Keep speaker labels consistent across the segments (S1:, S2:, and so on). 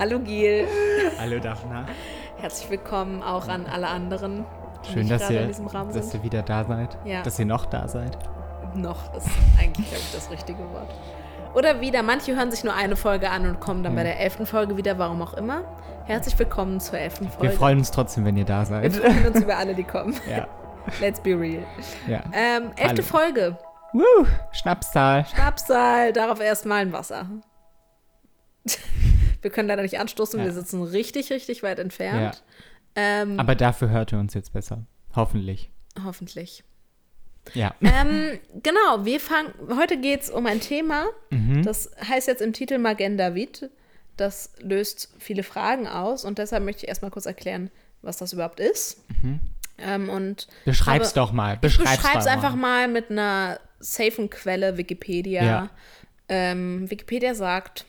S1: Hallo Gil.
S2: Hallo Daphna.
S1: Herzlich willkommen auch an alle anderen.
S2: Schön, dass ihr,
S1: in diesem Raum
S2: dass ihr wieder da seid.
S1: Ja.
S2: Dass ihr noch da seid.
S1: Noch ist eigentlich, glaube ich, das richtige Wort. Oder wieder, manche hören sich nur eine Folge an und kommen dann bei der elften Folge wieder, warum auch immer. Herzlich willkommen zur elften
S2: Wir
S1: Folge.
S2: freuen uns trotzdem, wenn ihr da
S1: Wir
S2: seid.
S1: freuen uns über alle, die kommen.
S2: ja.
S1: Let's be real.
S2: ja.
S1: Ähm, elfte
S2: Alle.
S1: Folge.
S2: Woo, Schnapszahl.
S1: Schnapsal, darauf erstmal ein Wasser. Wir können leider nicht anstoßen,
S2: Ja.
S1: wir sitzen richtig, richtig weit entfernt. Ähm,
S2: Aber dafür hört ihr uns jetzt besser. Hoffentlich.
S1: hoffentlich.
S2: Ja.
S1: ähm, genau, wir fangen. Heute geht es um ein Thema.
S2: Mhm.
S1: Das heißt jetzt im Titel Magen David. Das löst viele Fragen aus und deshalb möchte ich erstmal kurz erklären, was das überhaupt ist. Ähm, und
S2: Beschreib's
S1: aber-
S2: doch mal. Beschreib's,
S1: beschreib's
S2: doch
S1: einfach
S2: mal.
S1: mal mit einer safen Quelle, Wikipedia.
S2: Ja.
S1: Ähm, Wikipedia sagt,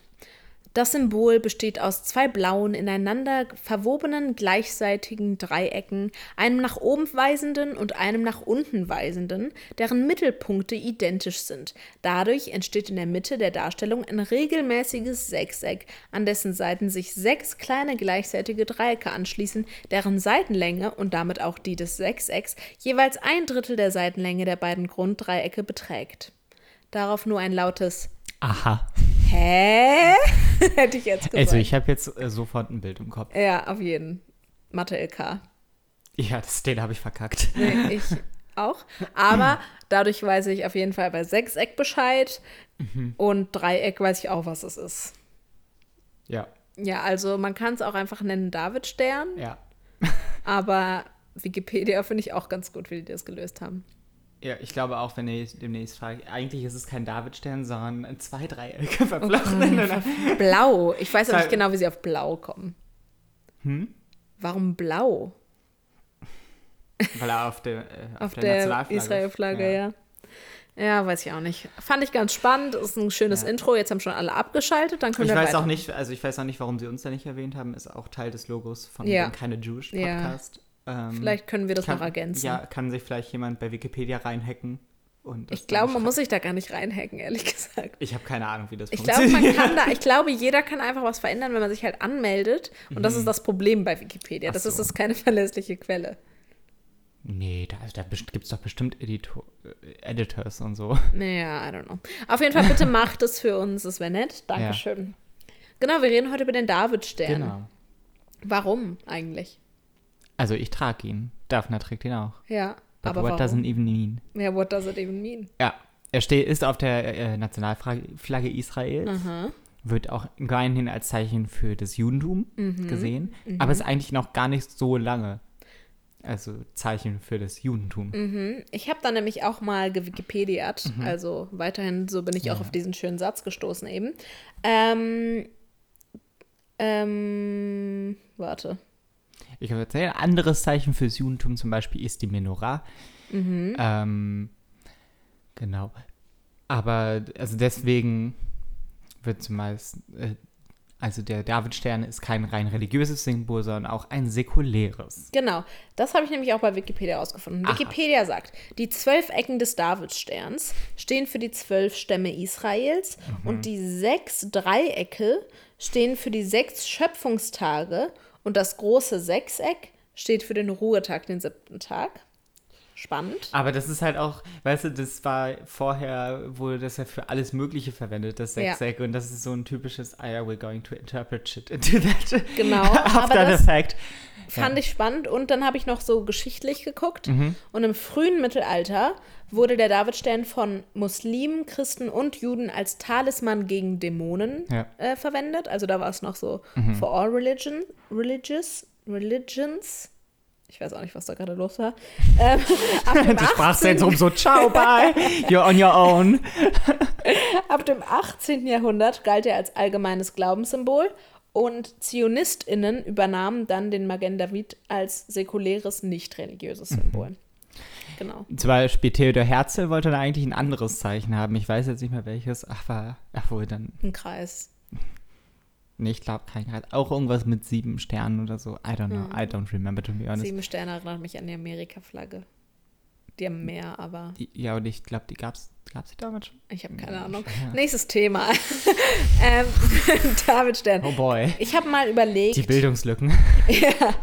S1: das Symbol besteht aus zwei blauen, ineinander verwobenen, gleichseitigen Dreiecken, einem nach oben weisenden und einem nach unten weisenden, deren Mittelpunkte identisch sind. Dadurch entsteht in der Mitte der Darstellung ein regelmäßiges Sechseck, an dessen Seiten sich sechs kleine gleichseitige Dreiecke anschließen, deren Seitenlänge und damit auch die des Sechsecks jeweils ein Drittel der Seitenlänge der beiden Grunddreiecke beträgt. Darauf nur ein lautes
S2: Aha.
S1: Hä? Hätte ich jetzt gesagt.
S2: Also, ich habe jetzt äh, sofort ein Bild im Kopf.
S1: ja, auf jeden. Mathe LK.
S2: Ja, das, den habe ich verkackt.
S1: Nee, ich auch. Aber dadurch weiß ich auf jeden Fall bei Sechseck Bescheid.
S2: Mhm.
S1: Und Dreieck weiß ich auch, was es ist.
S2: Ja.
S1: Ja, also man kann es auch einfach nennen Davidstern.
S2: Ja.
S1: Aber Wikipedia finde ich auch ganz gut, wie die das gelöst haben.
S2: Ja, ich glaube auch, wenn ihr demnächst fragt, eigentlich ist es kein Davidstern, sondern zwei Dreiecke verflochten ineinander.
S1: Blau. Ich weiß
S2: Sei-
S1: nicht genau, wie sie auf Blau kommen.
S2: Hm?
S1: Warum Blau?
S2: Weil er auf der, äh, auf
S1: Auf
S2: der,
S1: der
S2: Nationalflagge.
S1: Israel-Flagge, ja. ja. weiß ich auch nicht. Fand ich ganz spannend. Ist ein schönes
S2: Ja.
S1: Intro. Jetzt haben schon alle abgeschaltet. Dann können
S2: Ich
S1: wir
S2: weiß
S1: weiter.
S2: auch nicht, also ich weiß auch nicht, warum sie uns da nicht erwähnt haben. Ist auch Teil des Logos von
S1: Ja.
S2: dem Keine Jewish
S1: Ja.
S2: Podcast. Ähm,
S1: Vielleicht können wir das
S2: kann,
S1: noch ergänzen.
S2: Ja, kann sich vielleicht jemand bei Wikipedia reinhacken. Und
S1: ich glaube, man muss sich da gar nicht reinhacken, ehrlich gesagt.
S2: Ich habe keine Ahnung, wie das
S1: Ich glaube, man
S2: funktioniert.
S1: kann da, ich glaube, jeder kann einfach was verändern, wenn man sich halt anmeldet. Und das ist das Problem bei Wikipedia.
S2: Ach
S1: Das ist
S2: so.
S1: das keine verlässliche Quelle.
S2: Nee, da, da gibt es doch bestimmt Editor, äh, Editors und so.
S1: Naja, I don't know. Auf jeden Fall, bitte macht es für uns. Das wäre nett. Dankeschön. Genau, wir reden heute über den Davidstern.
S2: Genau.
S1: Warum eigentlich?
S2: Also ich trage ihn. Daphne trägt ihn auch.
S1: Ja,
S2: But
S1: aber
S2: what
S1: warum?
S2: doesn't even mean?
S1: Ja, what does it even mean?
S2: Ja, er steht, ist auf der äh, Nationalflagge Flagge Israels.
S1: Aha.
S2: Wird auch gemeinhin als Zeichen für das Judentum
S1: Mhm.
S2: gesehen. Aber ist eigentlich noch gar nicht so lange. Also Zeichen für das Judentum.
S1: Mhm. Ich habe da nämlich auch mal gewikipediert. Also weiterhin, so bin ich auch
S2: Mhm. Ja.
S1: auf diesen schönen Satz gestoßen eben. Ähm, ähm, warte.
S2: Ich kann erzählen, ein anderes Zeichen fürs Judentum zum Beispiel ist die Menorah.
S1: Mhm.
S2: Ähm, genau. Aber also deswegen wird zumeist, äh, also der Davidstern ist kein rein religiöses Symbol, sondern auch ein säkuläres.
S1: Genau, das habe ich nämlich auch bei Wikipedia rausgefunden.
S2: Aha.
S1: Wikipedia sagt, die zwölf Ecken des Davidsterns stehen für die zwölf Stämme Israels
S2: Mhm.
S1: und die sechs Dreiecke stehen für die sechs Schöpfungstage und das große Sechseck steht für den Ruhetag, den siebten Tag. Spannend.
S2: Aber das ist halt auch, weißt du, das war vorher, wurde das ja für alles Mögliche verwendet, das
S1: Ja.
S2: Sechseck. Und das ist so ein typisches, I are we going to interpret shit into that.
S1: Genau,
S2: After
S1: aber
S2: the fact.
S1: Fand ich spannend und dann habe ich noch so geschichtlich geguckt.
S2: Mhm.
S1: Und im frühen Mittelalter wurde der Davidstern von Muslimen, Christen und Juden als Talisman gegen Dämonen
S2: Ja.
S1: äh, verwendet. Also da war es noch so
S2: Mhm.
S1: for all religion, religious, religions. Ich weiß auch nicht, was da gerade los war. Ähm,
S2: Das
S1: 18.
S2: Sprachzentrum so, ciao, bye, you're on your own.
S1: ab dem 18. Jahrhundert galt er als allgemeines Glaubenssymbol und ZionistInnen übernahmen dann den Magen David als säkuläres, nicht religiöses
S2: Mhm.
S1: Symbol. Genau.
S2: Zum Beispiel Theodor Herzl wollte da eigentlich ein anderes Zeichen haben. Ich weiß jetzt nicht mehr welches. Ach, war, ach wohl dann.
S1: Ein Kreis.
S2: Nee, ich glaube kein Grad. Auch irgendwas mit sieben Sternen oder so. I don't know. I don't remember, to be honest.
S1: Sieben Sterne erinnert mich an die Amerika-Flagge. Die haben mehr, aber.
S2: Die, ja, und ich glaube, die gab es Gab es die damals schon?
S1: Ich habe keine
S2: Ja,
S1: Ahnung.
S2: ja.
S1: Nächstes Thema. ähm, Davidstern.
S2: Oh boy.
S1: Ich habe mal überlegt.
S2: Die Bildungslücken.
S1: Ja.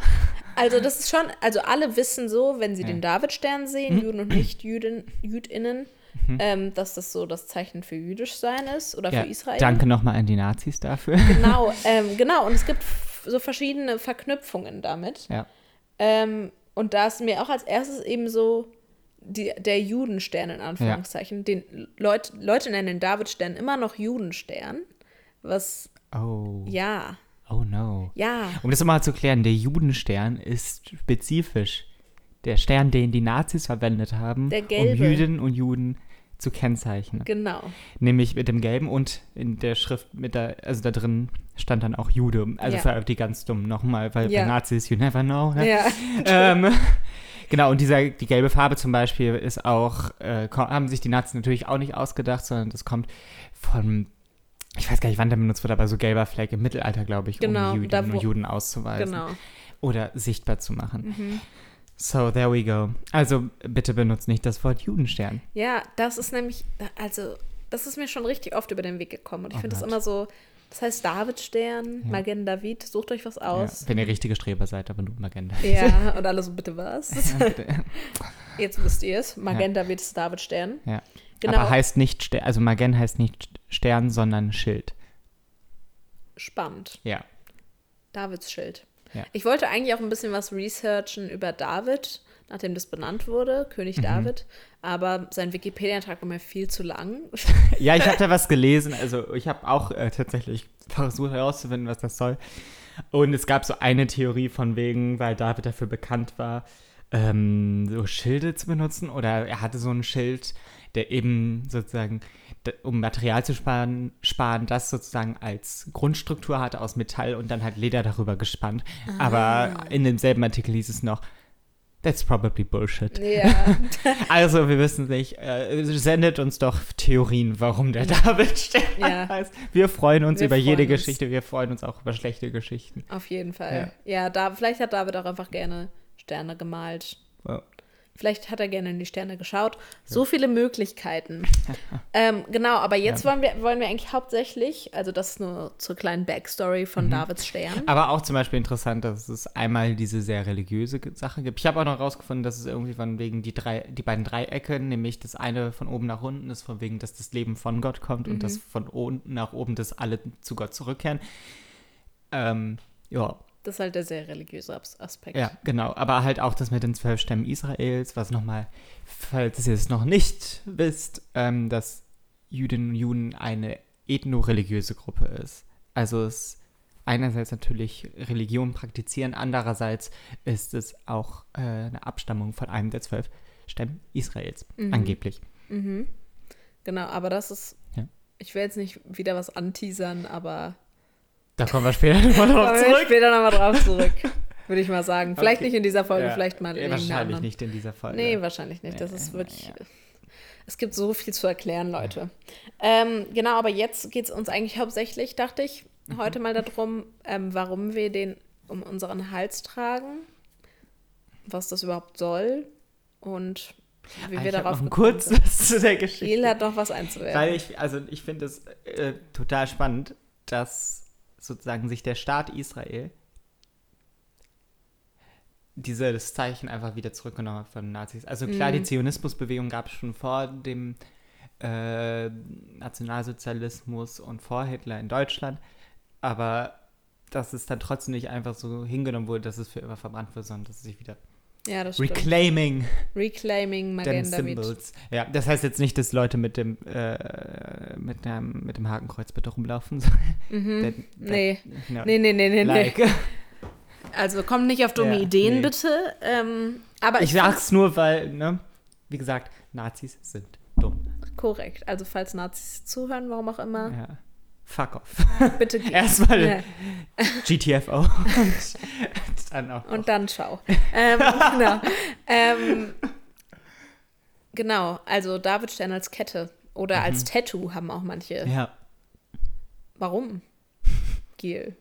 S1: Also das ist schon, also alle wissen so, wenn sie
S2: Ja.
S1: den Davidstern sehen,
S2: Mhm.
S1: Juden und Nicht-Juden, JüdInnen, ähm, dass das so das Zeichen für jüdisch sein ist oder
S2: Ja,
S1: für Israel.
S2: danke nochmal an die Nazis dafür.
S1: Genau, ähm, genau. Und es gibt so verschiedene Verknüpfungen damit.
S2: Ja.
S1: Ähm, und da ist mir auch als erstes eben so die, der Judenstern in Anführungszeichen. Den Leut, Leute nennen den Davidstern immer noch Judenstern. Was,
S2: Oh.
S1: ja,
S2: Oh no.
S1: ja,
S2: Um das mal zu klären, der Judenstern ist spezifisch der Stern, den die Nazis verwendet haben, um. Jüdinnen und Juden zu kennzeichnen.
S1: genau.
S2: Nämlich mit dem gelben und in der Schrift mit der, also da drin stand dann auch Jude. Also
S1: Ja.
S2: für die ganz dummen nochmal, weil
S1: Ja.
S2: bei Nazis you never know. Ne?
S1: Ja,
S2: ähm, genau, und dieser, die gelbe Farbe zum Beispiel ist auch, äh, haben sich die Nazis natürlich auch nicht ausgedacht, sondern das kommt von, ich weiß gar nicht, wann der benutzt wird, aber so gelber Fleck im Mittelalter, glaube ich,
S1: Genau,
S2: um
S1: da
S2: Jüdinnen
S1: wo-
S2: Juden auszuweisen
S1: genau.
S2: oder sichtbar zu machen.
S1: Mhm.
S2: So, there we go. Also bitte benutzt nicht das Wort Judenstern.
S1: Ja, das ist nämlich, also, das ist mir schon richtig oft über den Weg gekommen. Und ich
S2: Oh
S1: finde das immer so, das heißt Davidstern,
S2: Ja.
S1: Magen David, sucht euch was
S2: Ja,
S1: aus.
S2: wenn ihr richtige Streber seid, aber nur Magenta.
S1: Ja, und alle so, bitte was?
S2: bitte.
S1: Jetzt wisst ihr es. Magen David ist Davidstern.
S2: Ja.
S1: Genau,
S2: Aber heißt nicht, Ster also Magen heißt nicht Stern, sondern Schild.
S1: spannend.
S2: Ja.
S1: Davids Schild.
S2: Ja.
S1: Ich wollte eigentlich auch ein bisschen was researchen über David, nachdem das benannt wurde, König
S2: Mhm.
S1: David. Aber sein Wikipedia-Eintrag war mir viel zu lang.
S2: Ja, ich habe da was gelesen. Also ich habe auch äh, tatsächlich versucht herauszufinden, was das soll. Und es gab so eine Theorie von wegen, weil David dafür bekannt war, ähm, so Schilde zu benutzen. Oder er hatte so ein Schild, der eben sozusagen, um Material zu sparen, sparen, das sozusagen als Grundstruktur hatte aus Metall und dann halt Leder darüber gespannt. Aber in demselben Artikel hieß es noch, that's probably bullshit.
S1: ja,
S2: Also, wir wissen nicht. Äh, sendet uns doch Theorien, warum der David Stern
S1: Ja.
S2: heißt. Wir freuen uns
S1: Wir
S2: über jede
S1: freuen uns.
S2: Geschichte. Wir freuen uns auch über schlechte Geschichten.
S1: auf jeden Fall. Ja, da, vielleicht hat David auch einfach gerne Sterne gemalt.
S2: Ja.
S1: Vielleicht hat er gerne in die Sterne geschaut. So viele Möglichkeiten. ähm, genau, aber jetzt wollen, wir, wollen wir eigentlich hauptsächlich, also das ist nur zur kleinen Backstory von
S2: Mhm.
S1: Davids Stern.
S2: Aber auch zum Beispiel interessant, dass es einmal diese sehr religiöse Sache gibt. Ich habe auch noch rausgefunden, dass es irgendwie von wegen die drei, die beiden Dreiecke, nämlich das eine von oben nach unten ist, von wegen, dass das Leben von Gott kommt und das von unten nach oben, dass alle zu Gott zurückkehren. Ähm, ja,
S1: Das ist halt der sehr religiöse As Aspekt.
S2: Ja, genau. Aber halt auch das mit den zwölf Stämmen Israels, was nochmal, falls ihr es noch nicht wisst, ähm, dass Jüdinnen und Juden eine ethno-religiöse Gruppe ist. Also es einerseits natürlich Religion praktizieren, andererseits ist es auch äh, eine Abstammung von einem der zwölf Stämme Israels, angeblich.
S1: Mhm. Genau, aber das ist.
S2: Ja.
S1: Ich will jetzt nicht wieder was anteasern, aber
S2: Da kommen wir später nochmal drauf
S1: kommen wir
S2: zurück.
S1: später nochmal drauf zurück. Würde ich mal sagen. Vielleicht
S2: Okay.
S1: nicht in dieser Folge,
S2: Ja,
S1: vielleicht mal in irgendeiner
S2: Wahrscheinlich nicht in dieser Folge.
S1: Nee, wahrscheinlich nicht. Das ist wirklich. Es gibt so viel zu erklären, Leute. Ähm, genau, aber jetzt geht es uns eigentlich hauptsächlich, dachte ich,
S2: Mhm.
S1: heute mal darum, ähm, warum wir den um unseren Hals tragen, was das überhaupt soll und wie
S2: Ah,
S1: wir darauf
S2: noch kurz was zu der Geschichte.
S1: Giel hat noch was einzuwerfen.
S2: Weil ich, also ich finde es äh, total spannend, dass sozusagen sich der Staat Israel dieses Zeichen einfach wieder zurückgenommen hat von den Nazis. Also klar, die Zionismusbewegung gab es schon vor dem äh, Nationalsozialismus und vor Hitler in Deutschland, aber dass es dann trotzdem nicht einfach so hingenommen wurde, dass es für immer verbrannt wird, sondern dass es sich wieder
S1: ja, das stimmt.
S2: reclaiming
S1: Reclaiming
S2: den
S1: Magen David.
S2: Symbols. Ja, das heißt jetzt nicht, dass Leute mit dem, äh, mit dem, mit dem Hakenkreuz bitte rumlaufen sollen.
S1: Mhm.
S2: That- that-
S1: Nee.
S2: no,
S1: Nee, nee, nee, nee, nee.
S2: like.
S1: Also kommt nicht auf dumme
S2: Ja,
S1: Ideen,
S2: nee.
S1: bitte. Ähm, aber
S2: Ich
S1: ich
S2: sag's nur, weil, ne, wie gesagt, Nazis sind dumm.
S1: korrekt. Also falls Nazis zuhören, warum auch immer,
S2: Ja. Fuck off.
S1: bitte gehen.
S2: Erstmal
S1: Ja.
S2: GTFO und dann auch.
S1: Und dann schau. ähm, genau. Ähm, genau, also David Stern als Kette oder als Tattoo haben auch manche.
S2: Mhm. ja.
S1: Warum? Giel.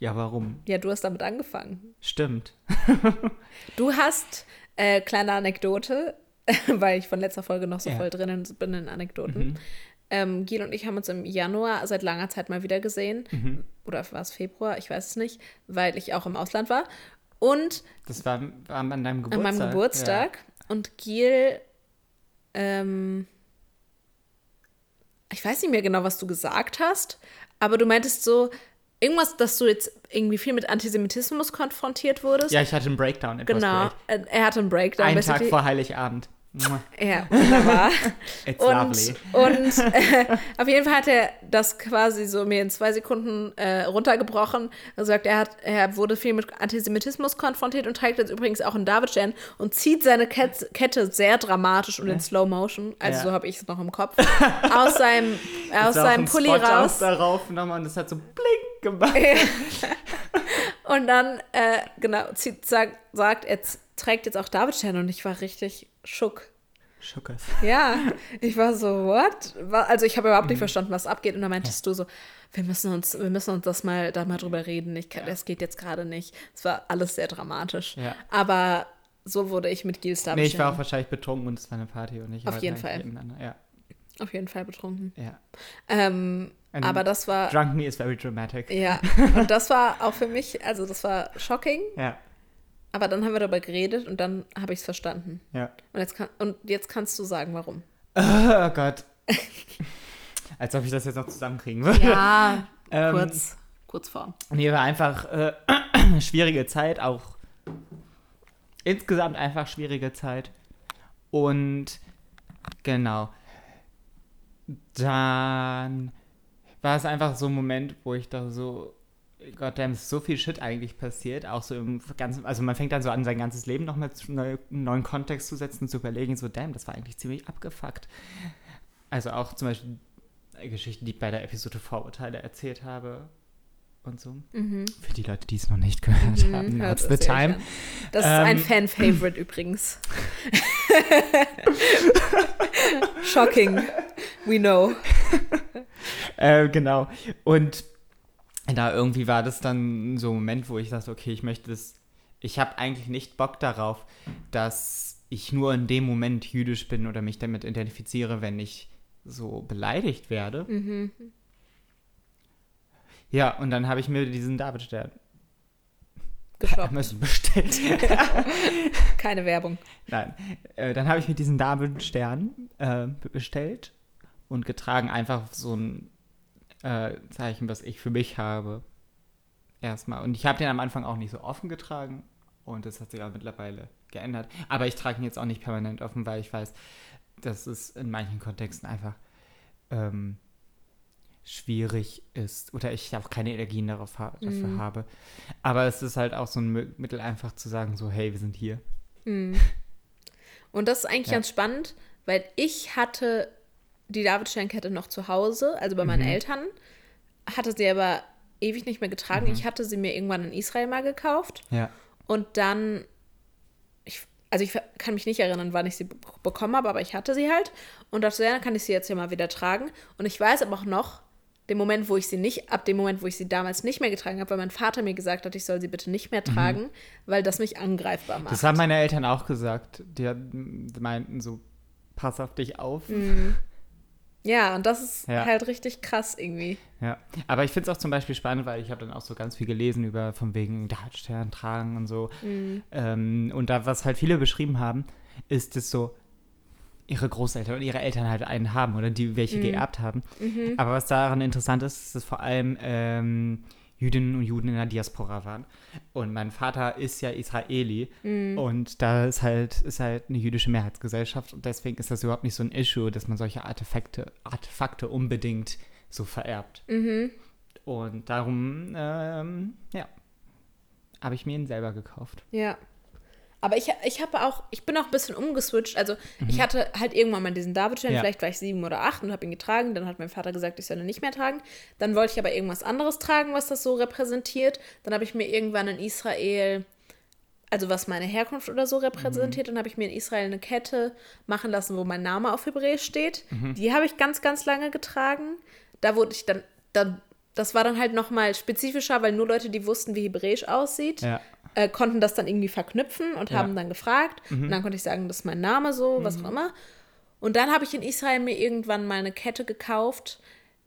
S2: Ja, warum?
S1: Ja, du hast damit angefangen.
S2: Stimmt.
S1: Du hast, äh, kleine Anekdote, weil ich von letzter Folge noch so
S2: Ja.
S1: voll drinnen bin in Anekdoten. Ähm, Gil und ich haben uns im Januar seit langer Zeit mal wieder gesehen.
S2: Mhm.
S1: Oder war es Februar? Ich weiß es nicht, weil ich auch im Ausland war. Und
S2: Das war, war an deinem
S1: an
S2: Geburtstag.
S1: meinem Geburtstag. Und Gil, ähm, ich weiß nicht mehr genau, was du gesagt hast, aber du meintest so, irgendwas, dass du jetzt irgendwie viel mit Antisemitismus konfrontiert wurdest.
S2: Ja, ja ich hatte einen Breakdown.
S1: Genau. Äh, Er hatte einen Breakdown.
S2: Einen Tag vor Heiligabend.
S1: Ja, wunderbar. Und und äh, auf jeden Fall hat er das quasi so mir in zwei Sekunden äh, runtergebrochen. Er sagt, er, hat, er wurde viel mit Antisemitismus konfrontiert und trägt jetzt übrigens auch einen Davidstern und zieht seine Ket Kette sehr dramatisch und in Slow Motion, also
S2: Ja.
S1: so habe ich es noch im Kopf, aus seinem, aus seinem
S2: ein
S1: Pulli
S2: Spot
S1: raus.
S2: darauf nochmal und es hat so blink gemacht.
S1: Und dann, äh, genau, zieht, sagt, sagt, er trägt jetzt auch Davidstern und ich war richtig schock.
S2: Schuckers.
S1: Ja, ich war so, what? Also ich habe überhaupt
S2: Mhm.
S1: nicht verstanden, was abgeht. Und dann meintest du so, wir müssen uns, wir müssen uns das mal, da mal drüber reden. Ich kann, Das geht jetzt gerade nicht. Es war alles sehr dramatisch.
S2: Ja.
S1: Aber so wurde ich mit Gils
S2: Nee, ich war auch wahrscheinlich betrunken und es war eine Party und ich
S1: Auf
S2: war
S1: jeden Fall.
S2: Ja,
S1: auf jeden Fall betrunken.
S2: ja.
S1: Ähm, aber das war,
S2: Drunk me is very dramatic.
S1: ja, und das war auch für mich, also das war shocking.
S2: Ja,
S1: Aber dann haben wir darüber geredet und dann habe ich es verstanden.
S2: ja.
S1: Und jetzt, kann, und jetzt kannst du sagen, warum.
S2: Oh Gott. Als ob ich das jetzt noch zusammenkriegen würde.
S1: Ja,
S2: Ähm,
S1: kurz, kurz vor.
S2: Nee, war einfach äh, schwierige Zeit, auch insgesamt einfach schwierige Zeit. Und genau. Dann war es einfach so ein Moment, wo ich da so, Gottverdammt, ist so viel Shit eigentlich passiert. Auch so im ganzen, also man fängt dann so an, sein ganzes Leben nochmal zu neu, einen neuen Kontext zu setzen und zu überlegen, so, damn, das war eigentlich ziemlich abgefuckt. Also auch zum Beispiel Geschichten, die ich bei der Episode Vorurteile erzählt habe und so. Für die Leute, die es noch nicht gehört haben,
S1: Mhm, hört
S2: now's the time.
S1: Das ist ein
S2: Ähm,
S1: Fan-Favorite übrigens. Shocking. We know.
S2: Äh, genau. Und da irgendwie war das dann so ein Moment, wo ich dachte, okay, ich möchte das, ich habe eigentlich nicht Bock darauf, dass ich nur in dem Moment jüdisch bin oder mich damit identifiziere, wenn ich so beleidigt werde.
S1: Mhm.
S2: Ja, und dann habe ich mir diesen Davidstern
S1: Geshoppt.
S2: Amazon bestellt.
S1: Keine Werbung.
S2: Nein, äh, dann habe ich mir diesen Davidstern äh, bestellt und getragen, einfach so ein äh, Zeichen, was ich für mich habe. Erstmal. Und ich habe den am Anfang auch nicht so offen getragen und das hat sich auch mittlerweile geändert. Aber ich trage ihn jetzt auch nicht permanent offen, weil ich weiß, dass es in manchen Kontexten einfach ähm, schwierig ist oder ich auch keine Energien darauf ha dafür
S1: Mhm.
S2: habe. Aber es ist halt auch so ein Mö- Mittel, einfach zu sagen, so, hey, wir sind hier.
S1: Und das ist eigentlich
S2: Ja.
S1: ganz spannend, weil ich hatte die Davidsternkette noch zu Hause, also bei meinen
S2: Mhm.
S1: Eltern, hatte sie aber ewig nicht mehr getragen.
S2: Mhm.
S1: Ich hatte sie mir irgendwann in Israel mal gekauft
S2: Ja.
S1: und dann, ich, also ich kann mich nicht erinnern, wann ich sie be- bekommen habe, aber ich hatte sie halt und dachte, ja, dann kann ich sie jetzt ja mal wieder tragen. Und ich weiß aber auch noch, den Moment, wo ich sie nicht, ab dem Moment, wo ich sie damals nicht mehr getragen habe, weil mein Vater mir gesagt hat, ich soll sie bitte nicht mehr tragen, weil das mich angreifbar macht.
S2: Das haben meine Eltern auch gesagt. Die meinten so, pass auf dich auf.
S1: Ja, und das ist
S2: Ja.
S1: halt richtig krass irgendwie.
S2: Ja, aber ich finde es auch zum Beispiel spannend, weil ich habe dann auch so ganz viel gelesen über von wegen Dartstern tragen und so. Ähm, und da, was halt viele beschrieben haben, ist es so, ihre Großeltern und ihre Eltern halt einen haben oder die welche geerbt haben. Aber was daran interessant ist, ist, dass vor allem ähm, Jüdinnen und Juden in der Diaspora waren. Und mein Vater ist ja Israeli und da ist halt, ist halt eine jüdische Mehrheitsgesellschaft und deswegen ist das überhaupt nicht so ein Issue, dass man solche Artefakte, Artefakte unbedingt so vererbt. Und darum, ähm, ja, habe ich mir ihn selber gekauft.
S1: Ja. Aber ich, ich habe auch, ich bin auch ein bisschen umgeswitcht. Also ich hatte halt irgendwann mal diesen Davidstern,
S2: Ja.
S1: vielleicht war ich sieben oder acht und habe ihn getragen. Dann hat mein Vater gesagt, ich soll ihn nicht mehr tragen. Dann wollte ich aber irgendwas anderes tragen, was das so repräsentiert. Dann habe ich mir irgendwann in Israel, also was meine Herkunft oder so repräsentiert, dann habe ich mir in Israel eine Kette machen lassen, wo mein Name auf Hebräisch steht. Die habe ich ganz, ganz lange getragen. Da wurde ich dann, dann das war dann halt noch mal spezifischer, weil nur Leute, die wussten, wie Hebräisch aussieht,
S2: Ja.
S1: Äh, konnten das dann irgendwie verknüpfen und
S2: Ja.
S1: haben dann gefragt. Und dann konnte ich sagen, das ist mein Name so, was auch immer. Und dann habe ich in Israel mir irgendwann mal eine Kette gekauft.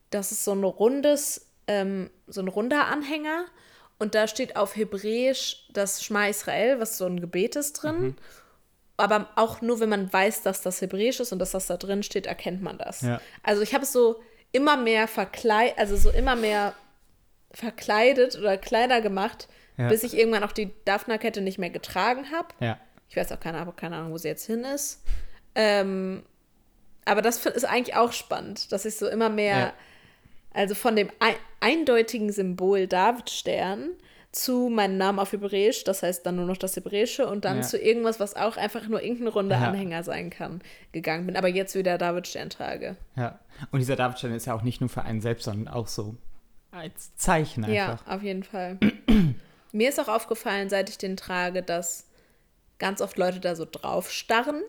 S1: Das ist so ein rundes, ähm, so ein runder Anhänger. Und da steht auf Hebräisch das Schma Israel, was so ein Gebet ist drin. Aber auch nur, wenn man weiß, dass das Hebräisch ist und dass das da drin steht, erkennt man das.
S2: Ja.
S1: Also ich habe es so immer mehr verkleidet, also so immer mehr verkleidet oder kleiner gemacht,
S2: Ja.
S1: bis ich irgendwann auch die Daphna-Kette nicht mehr getragen habe.
S2: Ja.
S1: Ich weiß auch keine, Ahnung- keine Ahnung, wo sie jetzt hin ist. Ähm, aber das ist eigentlich auch spannend, dass ich so immer mehr,
S2: Ja.
S1: also von dem ei- eindeutigen Symbol Davidstern zu meinem Namen auf Hebräisch, das heißt dann nur noch das Hebräische und dann
S2: Ja.
S1: zu irgendwas, was auch einfach nur irgendein runder
S2: Ja.
S1: Anhänger sein kann, gegangen bin. Aber jetzt wieder Davidstern trage.
S2: Ja. Und dieser Davidstern ist ja auch nicht nur für einen selbst, sondern auch so als Zeichen einfach.
S1: Ja, auf jeden Fall. Mir ist auch aufgefallen, seit ich den trage, dass ganz oft Leute da so drauf starren.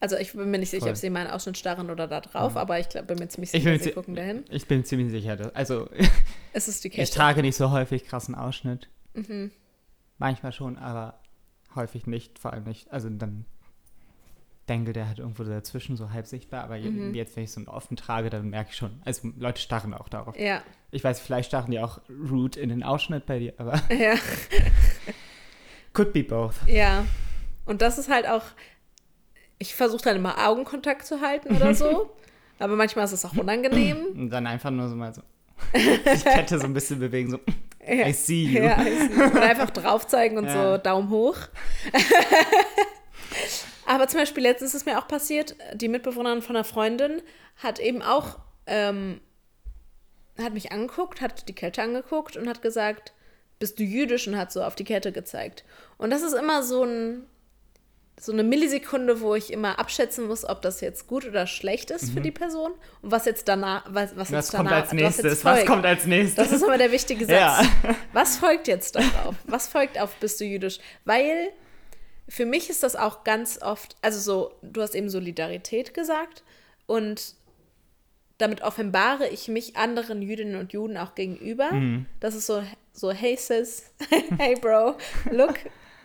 S1: Also ich bin mir nicht sicher, ob sie meinen Ausschnitt starren oder da drauf, aber ich glaub, bin mir ziemlich
S2: Ich
S1: sicher,
S2: bin,
S1: sie gucken dahin.
S2: ich bin ziemlich sicher, dass, also
S1: Es ist die
S2: ich trage nicht so häufig krassen Ausschnitt.
S1: Mhm.
S2: Manchmal schon, aber häufig nicht, vor allem nicht. Also dann denke, der hat irgendwo dazwischen so halb sichtbar, aber
S1: Mhm.
S2: jetzt, wenn ich so einen offen trage, dann merke ich schon, also Leute starren auch darauf.
S1: Ja,
S2: Ich weiß, vielleicht starren die auch rude in den Ausschnitt bei dir, aber
S1: ja,
S2: could be both.
S1: ja. Und das ist halt auch, ich versuche dann immer Augenkontakt zu halten oder so, aber manchmal ist es auch unangenehm.
S2: Und dann einfach nur so mal so die Kette so ein bisschen bewegen, so
S1: Ja.
S2: I see you.
S1: Ja, ich sehe. oder einfach drauf zeigen und
S2: Ja.
S1: so Daumen hoch. Aber zum Beispiel letztens ist mir auch passiert, die Mitbewohnerin von einer Freundin hat eben auch, ähm, hat mich angeguckt, hat die Kette angeguckt und hat gesagt, bist du jüdisch und hat so auf die Kette gezeigt. Und das ist immer so ein, so eine Millisekunde, wo ich immer abschätzen muss, ob das jetzt gut oder schlecht ist für die Person und was jetzt danach, was, was,
S2: Was
S1: jetzt
S2: kommt
S1: danach,
S2: als nächstes? Was
S1: folgt.
S2: kommt als nächstes?
S1: Das ist immer der wichtige Satz.
S2: Ja.
S1: Was folgt jetzt darauf? Was folgt auf bist du jüdisch? Weil für mich ist das auch ganz oft, also so, du hast eben Solidarität gesagt und damit offenbare ich mich anderen Jüdinnen und Juden auch gegenüber.
S2: Mhm.
S1: Das ist so, so, hey sis, hey bro, look,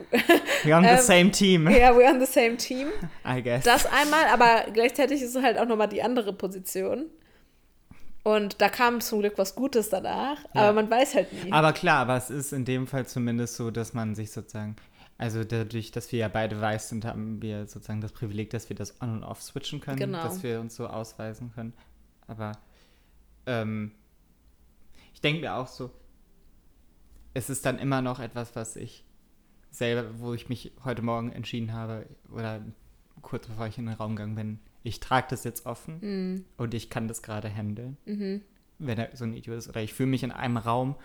S2: We're on the
S1: ähm,
S2: same team,
S1: yeah, we're on the same team.
S2: I guess.
S1: Das einmal, aber gleichzeitig ist es halt auch nochmal die andere Position. Und da kam zum Glück was Gutes danach,
S2: Ja.
S1: aber man weiß halt nie.
S2: Aber klar, aber es ist in dem Fall zumindest so, dass man sich sozusagen, also dadurch, dass wir ja beide weiß sind, haben wir sozusagen das Privileg, dass wir das on und off switchen können,
S1: Genau.
S2: dass wir uns so ausweisen können. Aber ähm, ich denke mir auch so, es ist dann immer noch etwas, was ich selber, wo ich mich heute Morgen entschieden habe, oder kurz bevor ich in den Raum gegangen bin, ich trage das jetzt offen
S1: Mhm.
S2: und ich kann das gerade handeln, wenn er so ein Idiot ist. Oder ich fühle mich in einem Raum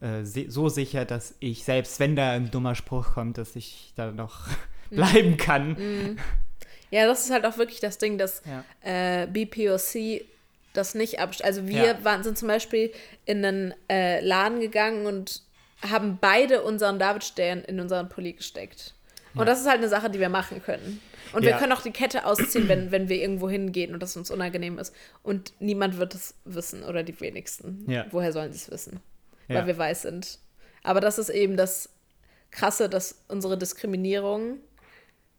S2: äh, so sicher, dass ich, selbst wenn da ein dummer Spruch kommt, dass ich da noch bleiben kann.
S1: Ja, das ist halt auch wirklich das Ding, dass
S2: Ja.
S1: äh, BPOC das nicht abst. Also wir
S2: Ja.
S1: waren, sind zum Beispiel in einen äh, Laden gegangen und haben beide unseren Davidstern in unseren Pulli gesteckt. Und
S2: Ja.
S1: das ist halt eine Sache, die wir machen können. Und wir können auch die Kette ausziehen, wenn, wenn wir irgendwo hingehen und das uns unangenehm ist. Und niemand wird es wissen oder die wenigsten. Woher sollen sie es wissen?
S2: Ja.
S1: Weil wir weiß sind. Aber das ist eben das Krasse, dass unsere Diskriminierung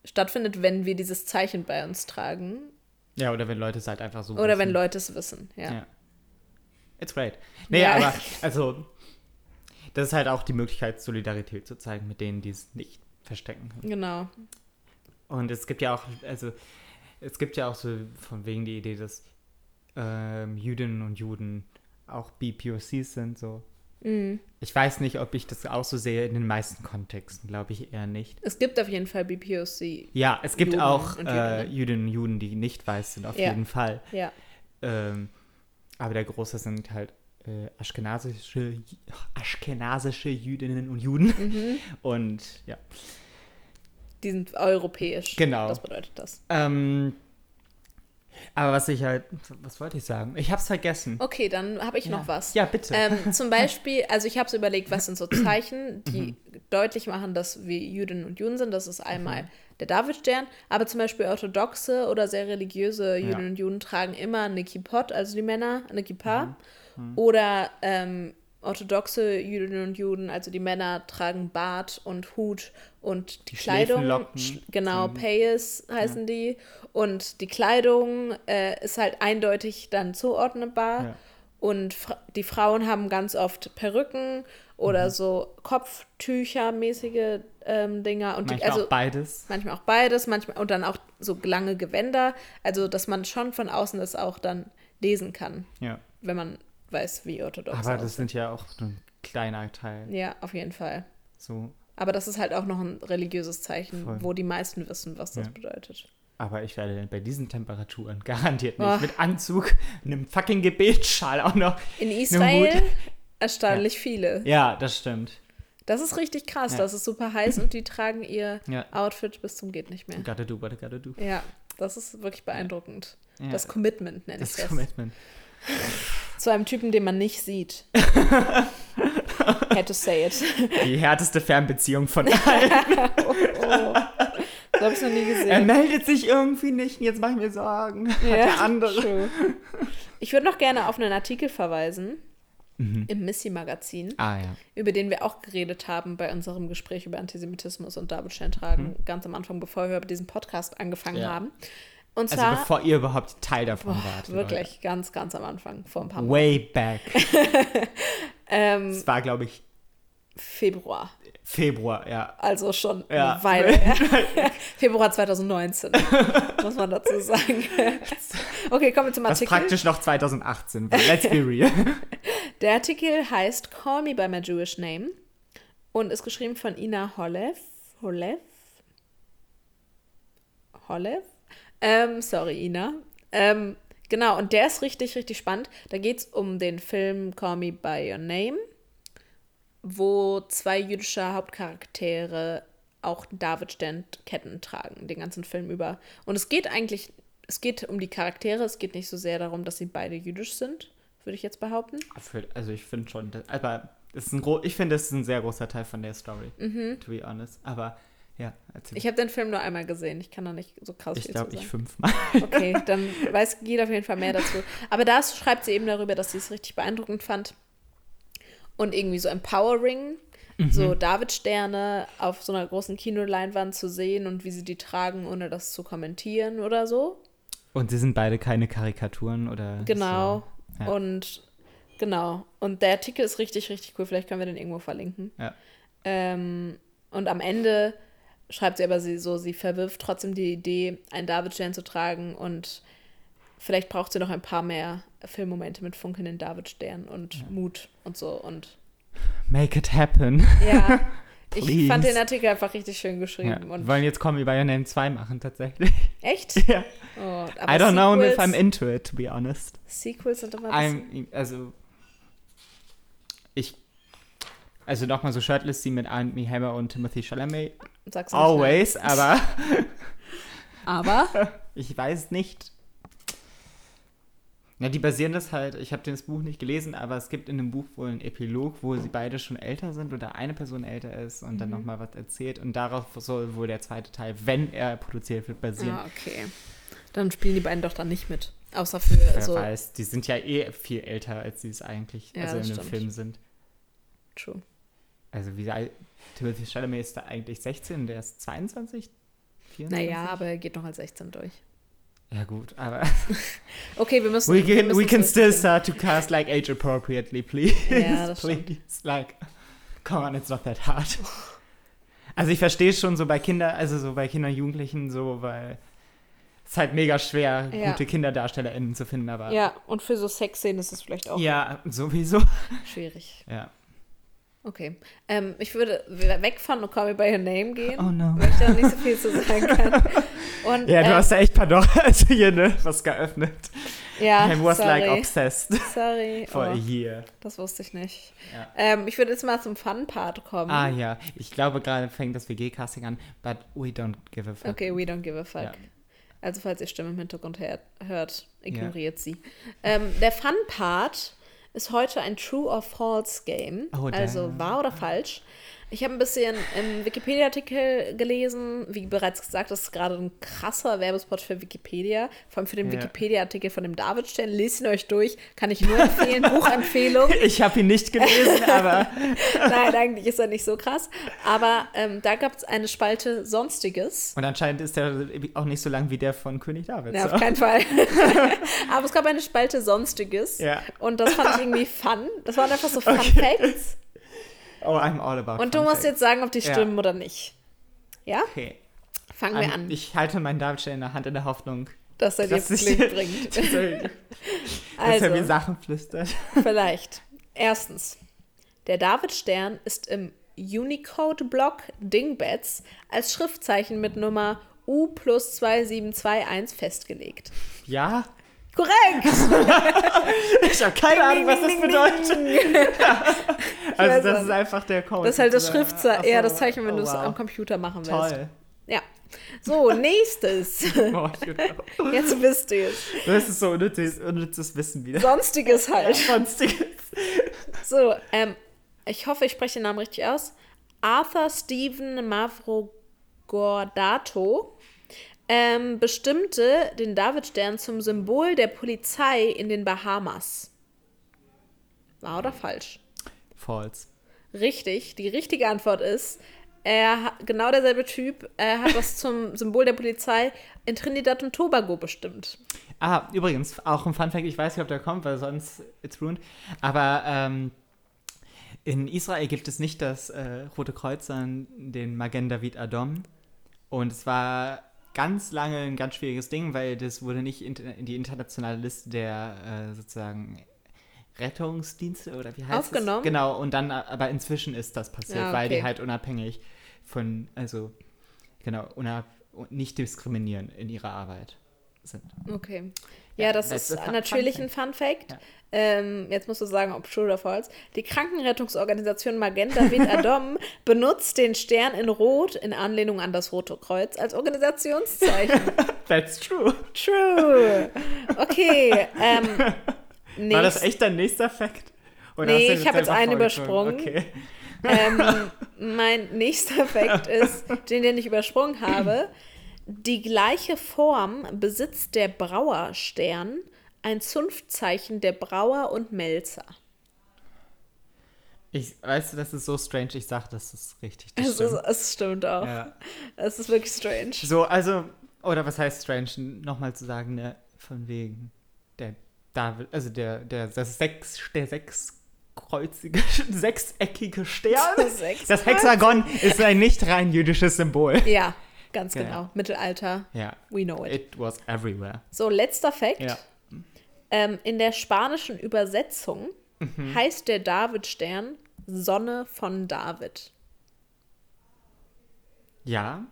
S1: stattfindet, wenn wir dieses Zeichen bei uns tragen.
S2: Ja, oder wenn Leute es halt einfach so.
S1: Oder wenn
S2: wissen.
S1: Leute es wissen, ja.
S2: Ja. It's great. Nee,
S1: Ja.
S2: aber, also, das ist halt auch die Möglichkeit, Solidarität zu zeigen mit denen, die es nicht verstecken können.
S1: Genau.
S2: Und es gibt ja auch, also, es gibt ja auch so von wegen die Idee, dass ähm, Jüdinnen und Juden auch BPOCs sind, so.
S1: Mhm.
S2: Ich weiß nicht, ob ich das auch so sehe in den meisten Kontexten, glaube ich eher nicht.
S1: Es gibt auf jeden Fall BPOC.
S2: Ja, es gibt
S1: Juden
S2: auch äh,
S1: Jüdinnen.
S2: Jüdinnen und Juden, die nicht weiß sind, auf
S1: Ja.
S2: jeden Fall.
S1: Ja.
S2: Ähm, aber der Große sind halt äh, aschkenasische, aschkenasische Jüdinnen und Juden.
S1: Mhm.
S2: Und ja.
S1: Die sind europäisch.
S2: Genau.
S1: Das bedeutet das.
S2: Ähm, aber was ich halt, was wollte ich sagen? Ich hab's vergessen.
S1: Okay, dann habe ich
S2: ja.
S1: noch was.
S2: Ja, bitte.
S1: Ähm, zum Beispiel, also ich habe so überlegt, was sind so Zeichen, die
S2: Mhm.
S1: deutlich machen, dass wir Jüdinnen und Juden sind. Das ist einmal der Davidstern, aber zum Beispiel orthodoxe oder sehr religiöse Jüdinnen
S2: Ja.
S1: und Juden tragen immer eine Kippot, also die Männer, eine Kippa.
S2: Mhm.
S1: Oder ähm, orthodoxe Jüdinnen und Juden, also die Männer tragen Bart und Hut und die,
S2: Die
S1: Kleidung, genau,
S2: sind-
S1: Payas heißen die und die Kleidung äh, ist halt eindeutig dann zuordnenbar
S2: Ja.
S1: und fra die Frauen haben ganz oft Perücken oder
S2: Mhm.
S1: so Kopftücher-mäßige ähm, Dinger und die,
S2: Manchmal
S1: also
S2: auch beides.
S1: manchmal auch beides, manchmal und dann auch so lange Gewänder, also dass man schon von außen das auch dann lesen kann,
S2: Ja.
S1: wenn man weiß, wie orthodox
S2: Aber
S1: aussieht.
S2: das sind ja auch nur ein kleiner Teil.
S1: Ja, auf jeden Fall.
S2: So.
S1: Aber das ist halt auch noch ein religiöses Zeichen,
S2: Voll.
S1: wo die meisten wissen, was das
S2: Ja.
S1: bedeutet.
S2: Aber ich werde bei diesen Temperaturen garantiert nicht
S1: Oh.
S2: mit Anzug, einem fucking Gebetsschal auch noch.
S1: In. Israel erstaunlich viele.
S2: Ja, das stimmt.
S1: Das ist richtig krass.
S2: Ja.
S1: Das ist super heiß und die tragen ihr
S2: Ja.
S1: Outfit bis zum geht nicht mehr.
S2: Gotta do what gotta do.
S1: Ja, das ist wirklich beeindruckend.
S2: Ja.
S1: Das Commitment nenne ich
S2: Das
S1: das.
S2: Commitment.
S1: Zu einem Typen, den man nicht sieht. Had to say it.
S2: Die härteste Fernbeziehung von allen.
S1: oh, oh. Das habe ich noch nie
S2: er
S1: gesehen.
S2: meldet sich irgendwie nicht. Jetzt mache ich mir Sorgen. Hat der andere.
S1: true. Ich würde noch gerne auf einen Artikel verweisen
S2: Mhm.
S1: im Missy-Magazin,
S2: Ah ja.
S1: über den wir auch geredet haben bei unserem Gespräch über Antisemitismus und Davidstein tragen, ganz am Anfang, bevor wir diesen Podcast angefangen
S2: Mhm. Ja.
S1: haben. Und
S2: Also
S1: zwar
S2: bevor ihr überhaupt Teil davon
S1: boah,
S2: wart.
S1: wirklich ganz, ganz am Anfang, vor ein paar
S2: Leute.
S1: Monaten.
S2: Way back.
S1: Ähm,
S2: Das war, glaube ich,
S1: Februar,
S2: Februar, ja.
S1: also schon
S2: Ja.
S1: eine Weile. Februar 2019, muss man dazu sagen. okay, kommen wir zum
S2: Was
S1: Artikel.
S2: praktisch noch 2018 war. Let's be real.
S1: Der Artikel heißt Call Me by My Jewish Name und ist geschrieben von Ina Holev. Holev? Holev? Ähm, sorry, Ina. Ähm, genau, und der ist richtig, richtig spannend. Da geht es um den Film Call Me by Your Name, wo zwei jüdische Hauptcharaktere auch David-Stern-Ketten tragen, den ganzen Film über. Und es geht eigentlich, es geht um die Charaktere, es geht nicht so sehr darum, dass sie beide jüdisch sind, würde ich jetzt behaupten.
S2: Also ich finde schon, das- aber ist ein ich finde, es ist ein sehr großer Teil von der Story, to be honest. Aber ja, erzähl.
S1: Ich habe den Film nur einmal gesehen. Ich kann da nicht so krass
S2: Ich glaube, ich fünfmal.
S1: Okay, dann weiß jeder auf jeden Fall mehr dazu. Aber da schreibt sie eben darüber, dass sie es richtig beeindruckend fand. Und irgendwie so empowering, so
S2: Mhm.
S1: David-Sterne auf so einer großen Kinoleinwand zu sehen und wie sie die tragen, ohne das zu kommentieren oder so.
S2: Und sie sind beide keine Karikaturen oder
S1: Genau.
S2: So. Ja.
S1: Und genau. Und der Artikel ist richtig, richtig cool. Vielleicht können wir den irgendwo verlinken.
S2: Ja.
S1: Ähm, und am Ende schreibt sie aber sie so, sie verwirft trotzdem die Idee, einen Davidstern zu tragen und vielleicht braucht sie noch ein paar mehr Filmmomente mit funkelnden Davidsternen und Mut und so. Und
S2: Make it happen.
S1: ja, ich fand den Artikel einfach richtig schön geschrieben.
S2: Ja.
S1: Und
S2: Wir wollen jetzt Me By Your Name 2 machen, tatsächlich.
S1: echt?
S2: ja.
S1: Oh,
S2: I don't know if
S1: Sequels-
S2: I'm into it, to be honest.
S1: Sequels sind immer ein
S2: also, ich, also nochmal so Shirtless sie mit Anthony Hammer und Timothy Chalamet.
S1: Sag's nicht
S2: Always, aber
S1: nein. Aber
S2: ich weiß nicht. Ja, die basieren das halt, ich habe das Buch nicht gelesen, aber es gibt in dem Buch wohl einen Epilog, wo sie beide schon älter sind oder eine Person älter ist und
S1: Mhm.
S2: dann nochmal was erzählt und darauf soll wohl der zweite Teil, wenn er produziert wird, basieren.
S1: Ah, okay. Dann spielen die beiden doch dann nicht mit. Außer für
S2: Wer
S1: so.
S2: weiß, die sind ja eh viel älter, als sie es eigentlich,
S1: Ja,
S2: also in dem. Film sind.
S1: True.
S2: Also wie Timothy Chalamet ist da eigentlich 16, der ist 22? 24?
S1: Naja, aber er geht noch als 16 durch.
S2: Ja gut, aber
S1: Okay, wir müssen.
S2: we
S1: wir
S2: can,
S1: müssen
S2: we can still start to cast like age appropriately, please.
S1: Ja, das stimmt.
S2: please. Like, come on, it's not that hard. Also ich verstehe schon so bei Kindern, also so bei Kindern und Jugendlichen so, weil es ist halt mega schwer,
S1: Ja.
S2: gute KinderdarstellerInnen zu finden, aber
S1: Ja, und für so Sexszenen ist es vielleicht auch
S2: ja, sowieso.
S1: schwierig.
S2: Ja.
S1: Okay. Ähm, ich würde weg von No Call Me By Your Name gehen,
S2: Oh no.
S1: weil ich da nicht so viel zu sagen kann. Und,
S2: Ja, du
S1: ähm,
S2: hast da echt pardon, also hier, ne, was geöffnet.
S1: ja,
S2: I was
S1: sorry.
S2: like obsessed
S1: Sorry.
S2: for a
S1: Oh,
S2: year.
S1: das wusste ich nicht.
S2: Ja.
S1: Ähm, ich würde jetzt mal zum Fun-Part kommen.
S2: Ah ja, ich glaube gerade fängt das WG-Casting an, but we don't give a fuck.
S1: Okay, we don't give a fuck.
S2: Ja.
S1: Also falls ihr Stimme im Hintergrund hört, ignoriert sie. Ähm, der Fun-Part ist heute ein True or False Game.
S2: Oh,
S1: also wahr oder falsch. Ich habe ein bisschen im Wikipedia-Artikel gelesen. Wie bereits gesagt, das ist gerade ein krasser Werbespot für Wikipedia. Vor allem für den
S2: Ja.
S1: Wikipedia-Artikel von dem David-Stern. Lest ihn euch durch. Kann ich nur empfehlen. Buchempfehlung.
S2: Ich habe ihn nicht gelesen, aber
S1: Nein, eigentlich ist er nicht so krass. Aber ähm, da gab es eine Spalte Sonstiges.
S2: und anscheinend ist der auch nicht so lang wie der von König David.
S1: Ja,
S2: so.
S1: auf keinen Fall. Aber es gab eine Spalte Sonstiges.
S2: Ja.
S1: Und das fand ich irgendwie fun. Das waren einfach so Fun Facts.
S2: Oh, I'm all about
S1: Und du musst jetzt sagen, ob die
S2: Ja.
S1: stimmen oder nicht. Ja?
S2: Okay.
S1: Fangen wir
S2: Ähm,
S1: an,
S2: Ich halte meinen Davidstern in der Hand in der Hoffnung,
S1: dass er dir Glück bringt.
S2: dass, er, dass er mir
S1: Also,
S2: Sachen flüstert.
S1: vielleicht. Erstens. Der Davidstern ist im Unicode-Block Dingbats als Schriftzeichen mit Nummer U plus 2721 festgelegt.
S2: Ja?
S1: Korrekt!
S2: Ich habe keine Ahnung, was das bedeutet. Also
S1: weiß
S2: das ist einfach der Code.
S1: Das ist halt das
S2: sozusagen.
S1: Schriftzeichen,
S2: so.
S1: eher das Zeichen, wenn
S2: Oh,
S1: du es
S2: wow.
S1: am Computer machen willst.
S2: Toll.
S1: Ja. So, nächstes.
S2: Oh.
S1: Jetzt wisst ihr es.
S2: Das ist so unnützes, unnützes Wissen wieder.
S1: Sonstiges halt.
S2: Sonstiges.
S1: So, ähm, ich hoffe, ich spreche den Namen richtig aus. Arthur Stephen Mavrogordato ähm, bestimmte den Davidstern zum Symbol der Polizei in den Bahamas. Wahr oder falsch?
S2: False.
S1: Richtig. Die richtige Antwort ist, er hat, genau derselbe Typ er hat das zum Symbol der Polizei in Trinidad und Tobago bestimmt.
S2: Ah, übrigens, auch ein Fun Fact, ich weiß nicht, ob der kommt, weil sonst it's ruined. Aber ähm, in Israel gibt es nicht das äh, Rote Kreuz, sondern den Magen David Adom. Und es war ganz lange ein ganz schwieriges Ding, weil das wurde nicht in, in die internationale Liste der äh, sozusagen Rettungsdienste oder wie heißt
S1: Aufgenommen?
S2: es? Genau, und dann, aber inzwischen ist das passiert,
S1: Ja,
S2: weil die
S1: okay.
S2: halt unabhängig von, also genau, unab nicht diskriminieren in ihrer Arbeit sind.
S1: Okay. Ja, das
S2: that's
S1: ist natürlich ein Fun Fact.
S2: Ja.
S1: Ähm, jetzt musst du sagen, ob true oder false. Die Krankenrettungsorganisation Magen David Adom benutzt den Stern in Rot in Anlehnung an das Rote Kreuz als Organisationszeichen.
S2: That's true.
S1: true. Okay. Ähm,
S2: War das
S1: nächst-
S2: echt dein nächster Fact? Oder
S1: Nee, ich
S2: das
S1: hab jetzt einen übersprungen.
S2: Okay.
S1: Ähm, mein nächster Fakt ist, den, den ich übersprungen habe. Die gleiche Form besitzt der Brauerstern, ein Zunftzeichen der Brauer und Melzer.
S2: Ich, weißt du, das ist so strange. Ich sag, das ist richtig. Das
S1: Es, ist,
S2: stimmt.
S1: es stimmt auch.
S2: ja.
S1: Es ist wirklich strange.
S2: So, also, oder was heißt strange? Nochmal zu sagen, ne, von wegen der David, also der, der, das sechs, der sechskreuzige, sechseckige Stern.
S1: Das
S2: Hexagon ist ein nicht rein jüdisches Symbol.
S1: Ja, ganz
S2: Ja.
S1: genau. Mittelalter,
S2: Ja.
S1: we know it.
S2: It was everywhere.
S1: So, letzter Fakt.
S2: Ja.
S1: Ähm, in der spanischen Übersetzung
S2: Mhm.
S1: heißt der Davidstern Sonne von David.
S2: Ja.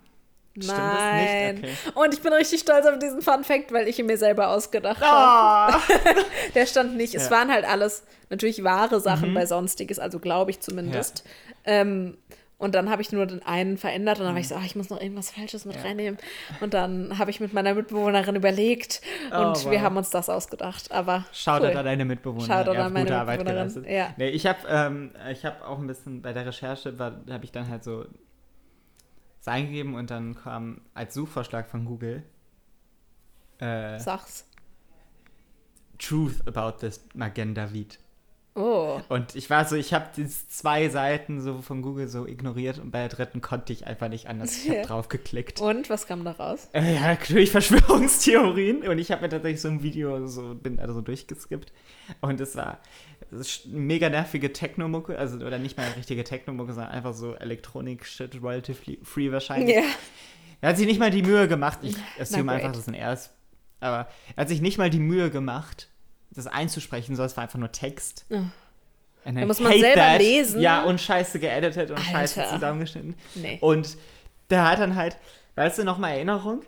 S2: Stimmt
S1: Nein.
S2: das nicht? Okay.
S1: Und ich bin richtig stolz auf diesen Fun Fact, weil ich ihn mir selber ausgedacht habe.
S2: Ah.
S1: Der stand nicht. Es
S2: Ja.
S1: waren halt alles natürlich wahre Sachen
S2: Mhm.
S1: bei Sonstiges, also glaube ich zumindest. Ähm, und dann habe ich nur den einen verändert und dann war ich so, ah, ich muss noch irgendwas Falsches mit
S2: Mhm. Ja.
S1: reinnehmen. Und dann habe ich mit meiner Mitbewohnerin überlegt und
S2: Oh,
S1: wir
S2: wow.
S1: haben uns das ausgedacht. Aber
S2: Shoutout
S1: cool.
S2: an deine Mitbewohner.
S1: Shoutout an meine
S2: gute Arbeit
S1: Mitbewohnerin,
S2: geleistet.
S1: ja.
S2: Nee, ich habe ähm, ich hab auch ein bisschen bei der Recherche, habe ich dann halt so eingegeben und dann kam als Suchvorschlag von Google äh,
S1: Sag's.
S2: Truth about this Magen David.
S1: Oh.
S2: Und ich war so, ich habe diese zwei Seiten so von Google so ignoriert und bei der dritten konnte ich einfach nicht anders. Ich habe drauf geklickt.
S1: Und was kam da raus?
S2: Äh, ja, natürlich Verschwörungstheorien. Und ich habe mir tatsächlich so ein Video, so, bin also durchgeskippt. Und es war ist mega nervige Techno-Mucke, also oder nicht mal richtige Techno-Mucke, sondern einfach so Elektronik-Shit, royalty-free wahrscheinlich.
S1: Ja.
S2: Er hat sich nicht mal die Mühe gemacht, ich assume einfach, dass es ein R ist, aber er hat sich nicht mal die Mühe gemacht, das einzusprechen, sondern es war einfach nur Text. And I
S1: Da muss man selber lesen.
S2: Ja, und scheiße geeditet und scheiße
S1: Alter.
S2: zusammengeschnitten.
S1: Nee.
S2: Und der hat dann halt, weißt du, nochmal Erinnerung,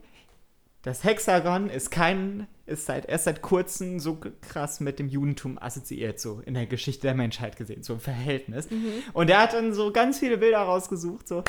S2: das Hexagon ist kein, ist seit, erst seit kurzem so krass mit dem Judentum assoziiert, so in der Geschichte der Menschheit gesehen, so im Verhältnis. Und er hat dann so ganz viele Bilder rausgesucht, so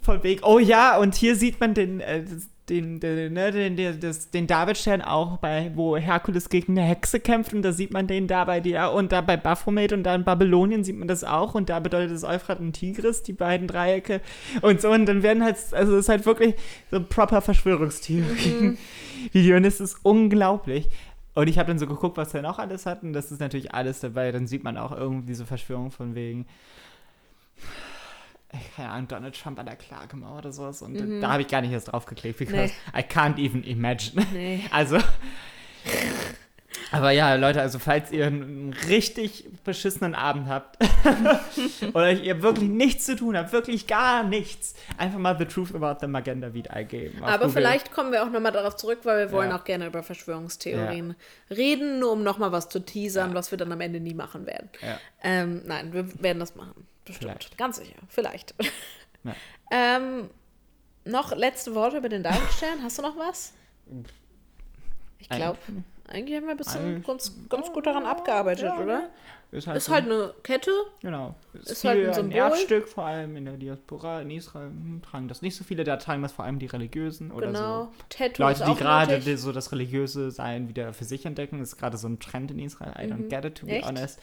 S2: von Weg, oh ja, und hier sieht man den, äh, den, den, ne, den, den, den Davidstern auch bei, wo Herkules gegen eine Hexe kämpft und da sieht man den da bei dir und da bei Baphomet und da in Babylonien sieht man das auch und da bedeutet es Euphrat und Tigris, die beiden Dreiecke und so und dann werden halt, also es ist halt wirklich so ein proper Verschwörungstheorie-Video und es ist unglaublich. Und ich habe dann so geguckt, was er noch alles hat und das ist natürlich alles dabei. Dann sieht man auch irgendwie so Verschwörung von wegen keine Ahnung, Donald Trump an der Klagemauer oder sowas. Und mhm. da habe ich gar nicht erst drauf geklickt, because nee. I can't even imagine. Nee. Also. Aber ja, Leute, also falls ihr einen richtig beschissenen Abend habt oder ihr wirklich nichts zu tun habt, wirklich gar nichts, einfach mal The Truth About the Magenta Weed eingeben.
S1: Aber Google. vielleicht kommen wir auch nochmal darauf zurück, weil wir wollen ja. auch gerne über Verschwörungstheorien ja. reden, nur um nochmal was zu teasern, ja. was wir dann am Ende nie machen werden. Ähm, nein, wir werden das machen. Bestimmt. Vielleicht. Ganz sicher. Vielleicht. Ja. ähm, noch letzte Worte über den Davidstern. Hast du noch was? Ich glaube, eigentlich haben wir ein bisschen ganz, ganz gut daran abgearbeitet, ja, oder? Ist halt, ist halt eine Kette.
S2: Genau. Ist, ist halt ein, Symbol. ein Erbstück, vor allem in der Diaspora in Israel hm, tragen das nicht so viele, da tragen das vor allem die Religiösen oder genau. so. Tattoo Leute, die gerade so das religiöse Sein wieder für sich entdecken. Das ist gerade so ein Trend in Israel. I don't mhm. get it, to be Echt? honest.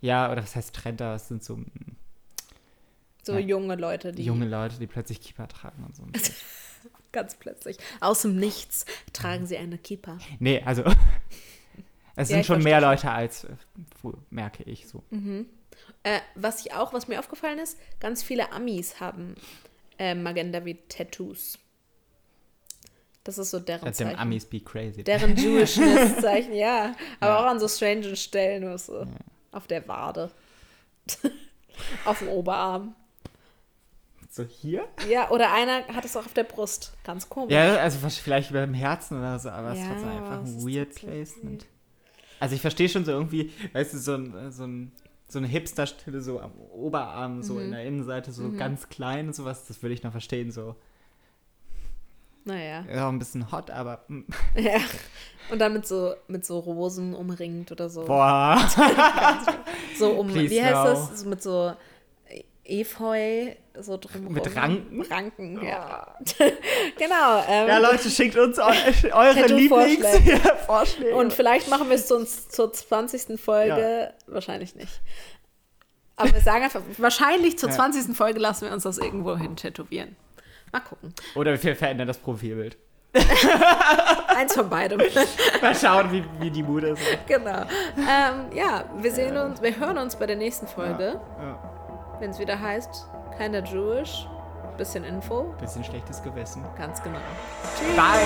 S2: Ja, oder was heißt Trend? Das sind so hm,
S1: so ja. junge Leute,
S2: die. Junge Leute, die plötzlich Keeper tragen und so.
S1: Ganz plötzlich. Aus dem Nichts tragen sie eine Keeper.
S2: Nee, also. es ja, sind schon mehr Leute als, merke ich so.
S1: Mhm. Äh, was ich auch, was mir aufgefallen ist, ganz viele Amis haben äh, Magenta wie Tattoos. Das ist so deren Zeichen. Dem Amis be crazy. Deren Jewishness-Zeichen, ja. Aber ja. auch an so strangen Stellen, was so. Ja. Auf der Wade. auf dem Oberarm.
S2: So hier?
S1: Ja, oder einer hat es auch auf der Brust. Ganz komisch.
S2: Ja, also vielleicht über dem Herzen oder so, aber es ja, ist trotzdem einfach ein weird placement. Also ich verstehe schon so irgendwie, weißt du, so ein, so ein so eine Hipster-Stelle so am Oberarm, so mhm. in der Innenseite, so mhm. ganz klein und sowas, das würde ich noch verstehen, so.
S1: Naja.
S2: Ja, ein bisschen hot, aber.
S1: Hm. Ja. Und dann mit so, mit so Rosen umringt oder so. Boah. so um, Please wie heißt no. das? So mit so Efeu so drumherum.
S2: Mit Ranken?
S1: Ranken, oh. ja. genau.
S2: Ähm, ja, Leute, schickt uns eu eure Lieblingsvorschläge.
S1: Und vielleicht machen wir es zu uns zur 20. Folge. Ja. Wahrscheinlich nicht. Aber wir sagen einfach, wahrscheinlich zur 20. Folge lassen wir uns das irgendwo hin tätowieren. Mal gucken.
S2: Oder wir verändern das Profilbild.
S1: Eins von beidem.
S2: Mal schauen, wie, wie die Mut ist.
S1: Genau. Ähm, ja, wir sehen uns, wir hören uns bei der nächsten Folge. Ja, ja wenn es wieder heißt, keiner Jewish. Bisschen Info.
S2: Bisschen schlechtes Gewissen.
S1: Ganz genau.
S2: Tschüss. Bye.